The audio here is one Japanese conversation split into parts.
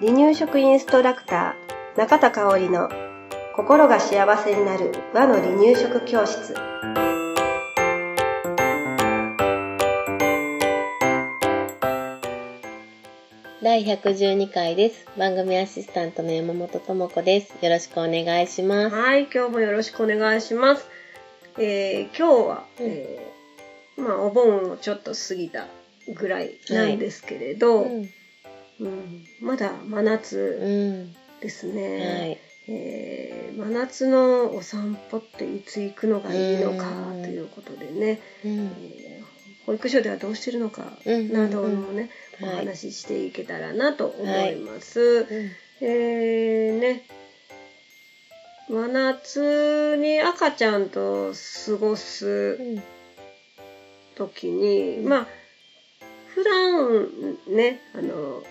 離乳食インストラクター中田香織の心が幸せになる和の離乳食教室第112回です。番組アシスタントの山本智子です。よろしくお願いします。はい今日もよろしくお願いします、えー今日は、うんえーまあお盆をちょっと過ぎたぐらいなんですけれど、うん。うんまだ真夏うん。ですはね、い。えー真夏のお散歩っていつ行くのがいいのかうんということでね、うん。えー保育所ではどうしてるのかうんなどもね、おはい話ししていけたらなと思います。うんえーね真夏に赤ちゃんと過ごすうん。時に、うんまあ普段ねあの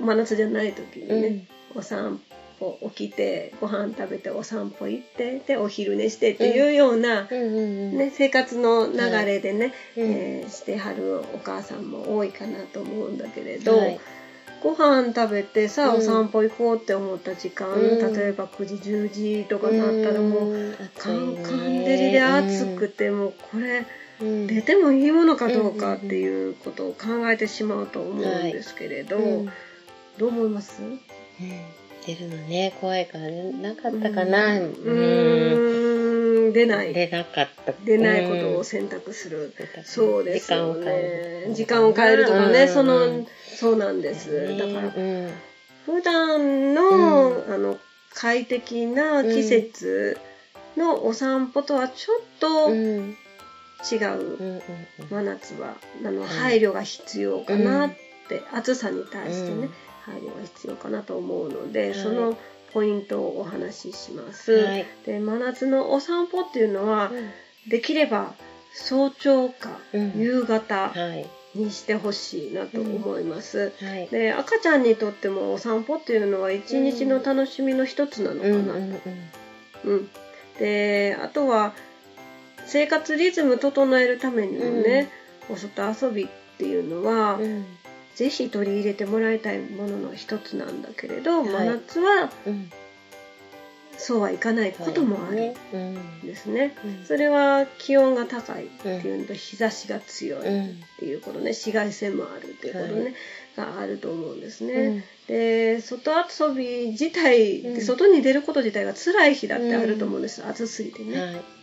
真夏じゃない時にね、お散歩起きてご飯食べてお散歩行ってでお昼寝してっていうような、うん。うん。ね、生活の流れでね、うん。えーしてはるお母さんも多いかなと思うんだけれど、はい。ご飯食べてさ、うん。お散歩行こうって思った時間、うん。例えば9時10時とかなったらもう、うん。カンカン照りで暑くてもうこれうん出てもいいものかどうかっていうことを考えてしまうと思うんですけれど、うん。どう思います？うん。出るのね、怖いからねなかったかな。うーん。出ない。出なかった。出ないことをうん選択する、うん。そうですよ時間を変えるね。時間を変えるとかね、うん。そのそうなんです、だからうん。普段の、うあの快適な季節のお散歩とはちょっとう違う、真夏はあのん。配慮が必要かなって、暑さに対してね、うん。配慮が必要かなと思うので、はいそのポイントをお話しします。はい。で真夏のお散歩っていうのは、できれば早朝かうん。夕方はい。にしてほしいなと思います。はい。で赤ちゃんにとってもお散歩っていうのは一日の楽しみの一つなのかな、うんうん。うん。であとは生活リズム整えるためにもね、お外遊びっていうのは、うん。ぜひ取り入れてもらいたいものの一つなんだけれど、はい。真夏はうん。そうはいかないこともあるですね。うん。それは気温が高いっていうのと日差しが強いうん。っていうことね。紫外線もあるっていうことね、があると思うんですね。うん。で外遊び自体でうん。外に出ること自体が辛い日だってあると思うんです、暑すぎてね。はい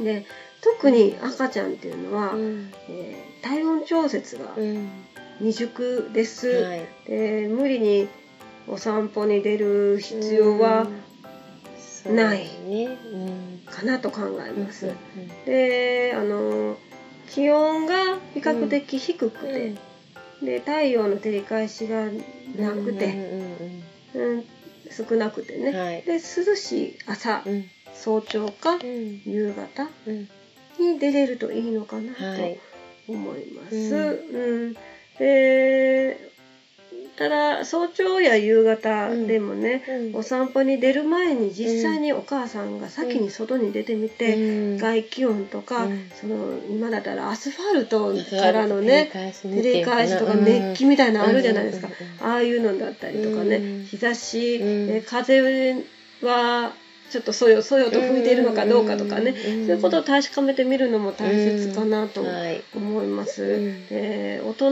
で特に赤ちゃんっていうのは、うん。えー体温調節がうん。未熟です、はい。で無理にお散歩に出る必要はないかなと考えます。うん。であの気温が比較的低くて、で太陽の照り返しがなくて、うんうんうん少なくてね、うんはい。で涼しい朝、うん早朝かうん。夕方うん。に出れるといいのかなはい。と思います。うん。うん。でただ早朝や夕方でもね、うん。お散歩に出る前に実際にお母さんが先に外に出てみて、うん。外気温とか、うん。その今だったらアスファルトからのね照照り返しとか熱気みたいなのあるじゃないですか、ああいうのだったりとかね、うん。日差し、風はちょっとそよそよと吹いているのかどうかとかね、うんそういうことを確かめてみるのも大切かなとはい。思います。うん。で大人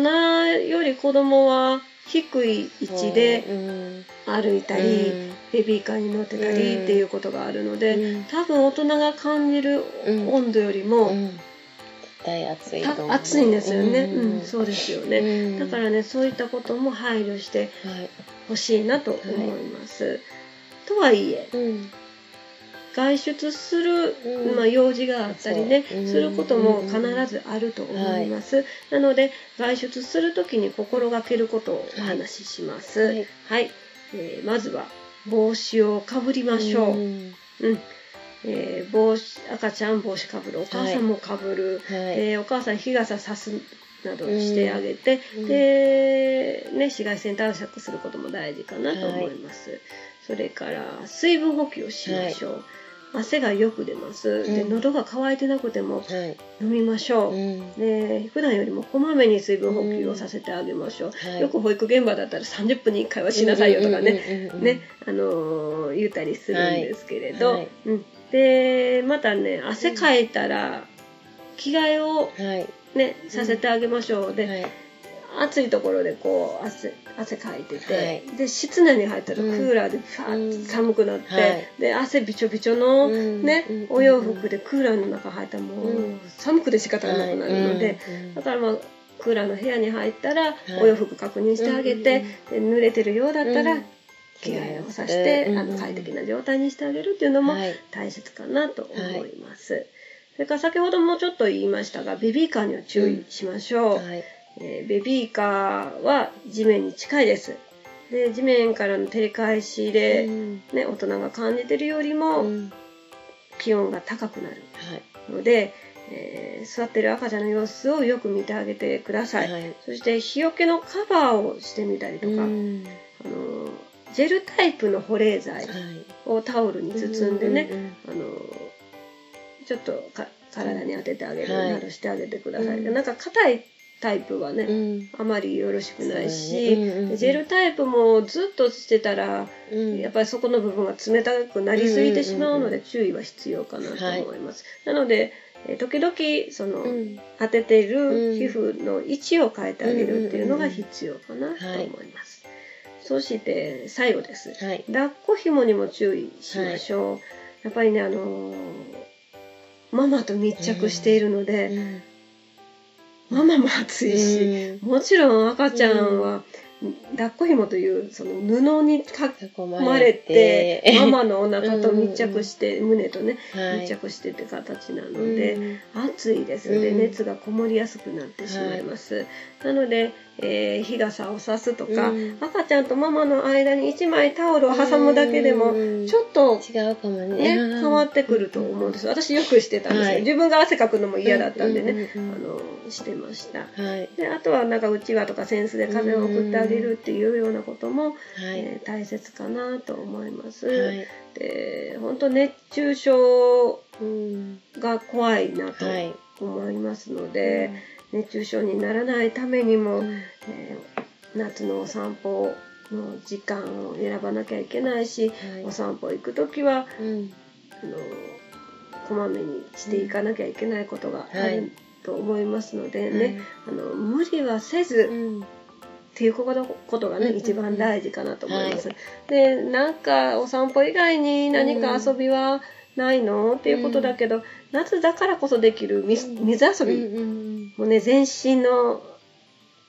より子供は低い位置でうん。歩いたり、うん。ベビーカーに乗ってたりっていうことがあるので、うん。多分大人が感じる温度よりも、対暑いんですよね、ううんんそうですよね、うん。だからねそういったことも配慮してはい。ほしいなと思います、とはいえうん外出する、うん。まあ、用事があったりね、することも必ずあると思います、なので外出する時に心がけることをお話しします。ははい。い、えーまずは帽子をかぶりましょう、うん。うん。えー帽子赤ちゃん帽子かぶるお母さんもかぶる、はい。えーお母さん日傘さすなどしてあげて、うんで、ね、紫外線対策することも大事かなと思います、それから水分補給をしましょう、汗がよく出ます、でうん。喉が渇いてなくてもはい。飲みましょう、うん。で普段よりもこまめに水分補給をさせてあげましょう、はい。よく保育現場だったら30分に1回はしなさいよとかね、うんうんうんうんね、あのー言ったりするんですけれど、はい。はい。うん、でまたね汗かいたら着替えをはい。ねさせてあげましょう。で、はい。暑いところでこう汗汗かいてて、はい。で室内に入ったらクうん。ーラーでファーッうんと寒くなって、はい。で汗びちょびちょの、うん。ねうん。お洋服でクーラーの中入ったらもう、うん。寒くて仕方がなくなるので、うん。だからまあクーラーの部屋に入ったら、い。お洋服確認してあげて、で濡れてるようだったら、うん。着替えをさせて、うんあの快適な状態にしてあげるっていうのもはい。大切かなと思います。それから先ほどもちょっと言いましたがベビーカーには注意しましょう。はい。えーベビーカーは地面に近いです。で地面からの照り返しで、うんね、大人が感じてるよりうもん気温が高くなるはい。ので、えー座ってる赤ちゃんの様子をよく見てあげてください。はい。そして日よけのカバーをしてみたりとか、うんあのジェルタイプの保冷剤はい。をタオルに包んでね、あのちょっとか体に当ててあげるはいなどしてあげてください。うんなんか硬いタイプはね、うん。あまりよろしくないし、ね。うんうんうん。ジェルタイプもずっとしてたら、うん。やっぱりそこの部分が冷たくなりすぎてしまうので注意は必要かなと思います。なので、えー時々その、うん。当てているうん。皮膚の位置を変えてあげるっていうのが必要かなと思います。そして最後です。はい。抱っこ紐にも注意しましょう。やっぱりね、あのーママと密着しているので、うんママも暑いし、もちろん赤ちゃんは、抱っこ紐というその布に囲囲まれて、ママのお腹と密着して、胸とね、はい。密着してって形なので、うん。暑いですでうん。熱がこもりやすくなってしまいます、なので、えー日傘をさすとか、うん。赤ちゃんとママの間に1枚タオルを挟むだけでもうん。ちょっと違うかもね。ね、変わってくると思うんです。私よくしてたんですよ、はい。自分が汗かくのも嫌だったんでね、うんうんうんあのしてました。はい。であとはなんかうちわとか扇子で風を送ってあげるっていうようなことも、はい。えー大切かなと思います、はい。で本当熱中症うん。が怖いなとはい。思いますので、熱中症にならないためにも、うんえー夏のお散歩の時間を選ばなきゃいけないし、はい。お散歩行く時はうん。あのこまめにしていかなきゃいけないことがあはい。ると思いますのでね、あの無理はせずうん。っていうことことがね、うん一番大事かなと思います。はでなんかお散歩以外に何か遊びはないの、っていうことだけど夏だからこそできる水水遊び。うんうんもね全身の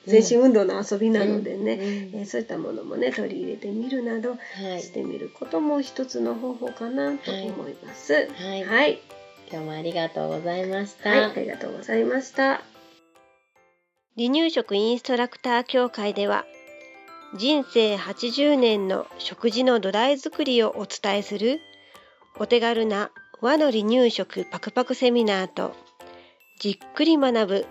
全身運動の遊びなのでね、うん。うん。えーそういったものもね取り入れてみるなどはい。してみることも一つの方法かなと思います。はい。はい、今日もありがとうございました。はい、ありがとうございました。離乳食インストラクター協会では人生80年の食事の土台作りをお伝えするお手軽な和の離乳食パクパクセミナーとじっくり学ぶ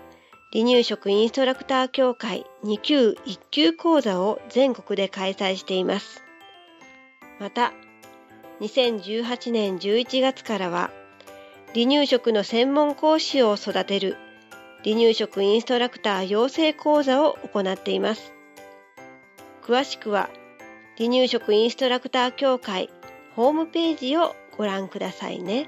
離乳食インストラクター協会2級1級講座を全国で開催しています。また、2018年11月からは離乳食の専門講師を育てる離乳食インストラクター養成講座を行っています。詳しくは離乳食インストラクター協会ホームページをご覧くださいね。